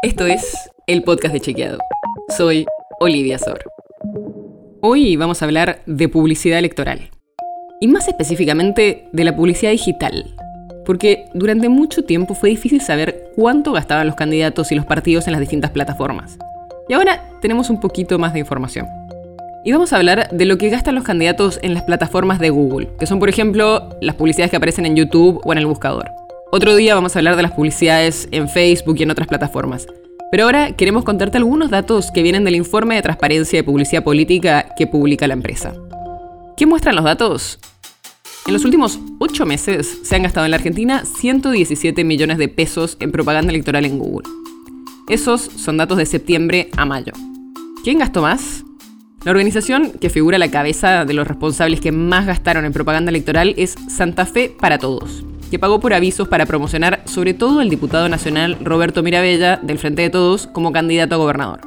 Esto es el podcast de Chequeado. Soy Olivia Sor. Hoy vamos a hablar de publicidad electoral. Y más específicamente de la publicidad digital. Porque durante mucho tiempo fue difícil saber cuánto gastaban los candidatos y los partidos en las distintas plataformas. Y ahora tenemos un poquito más de información. Y vamos a hablar de lo que gastan los candidatos en las plataformas de Google, que son por ejemplo las publicidades que aparecen en YouTube o en el buscador. Otro día vamos a hablar de las publicidades en Facebook y en otras plataformas. Pero ahora queremos contarte algunos datos que vienen del informe de transparencia de publicidad política que publica la empresa. ¿Qué muestran los datos? En los últimos 8 meses se han gastado en la Argentina 117 millones de pesos en propaganda electoral en Google. Esos son datos de septiembre a mayo. ¿Quién gastó más? La organización que figura a la cabeza de los responsables que más gastaron en propaganda electoral es Santa Fe para Todos, que pagó por avisos para promocionar sobre todo al diputado nacional Roberto Mirabella del Frente de Todos como candidato a gobernador.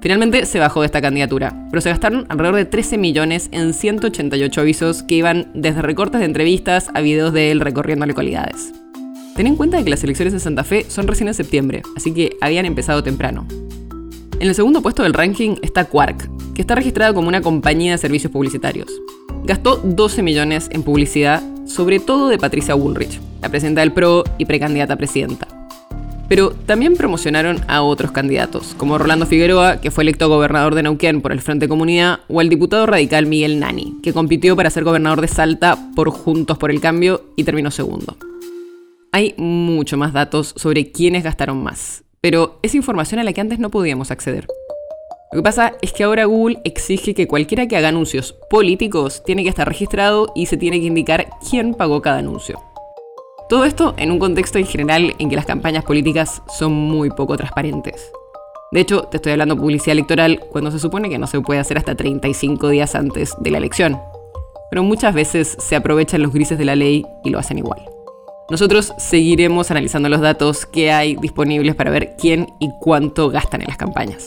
Finalmente se bajó de esta candidatura, pero se gastaron alrededor de 13 millones en 188 avisos que iban desde recortes de entrevistas a videos de él recorriendo localidades. Ten en cuenta que las elecciones de Santa Fe son recién en septiembre, así que habían empezado temprano. En el segundo puesto del ranking está Quark, que está registrado como una compañía de servicios publicitarios. Gastó 12 millones en publicidad sobre todo de Patricia Woolrich, la presidenta del PRO y precandidata a presidenta. Pero también promocionaron a otros candidatos, como Rolando Figueroa, que fue electo gobernador de Neuquén por el Frente Comunidad, o el diputado radical Miguel Nani, que compitió para ser gobernador de Salta por Juntos por el Cambio y terminó segundo. Hay mucho más datos sobre quiénes gastaron más, pero es información a la que antes no podíamos acceder. Lo que pasa es que ahora Google exige que cualquiera que haga anuncios políticos tiene que estar registrado y se tiene que indicar quién pagó cada anuncio. Todo esto en un contexto en general en que las campañas políticas son muy poco transparentes. De hecho, te estoy hablando publicidad electoral cuando se supone que no se puede hacer hasta 35 días antes de la elección. Pero muchas veces se aprovechan los grises de la ley y lo hacen igual. Nosotros seguiremos analizando los datos que hay disponibles para ver quién y cuánto gastan en las campañas.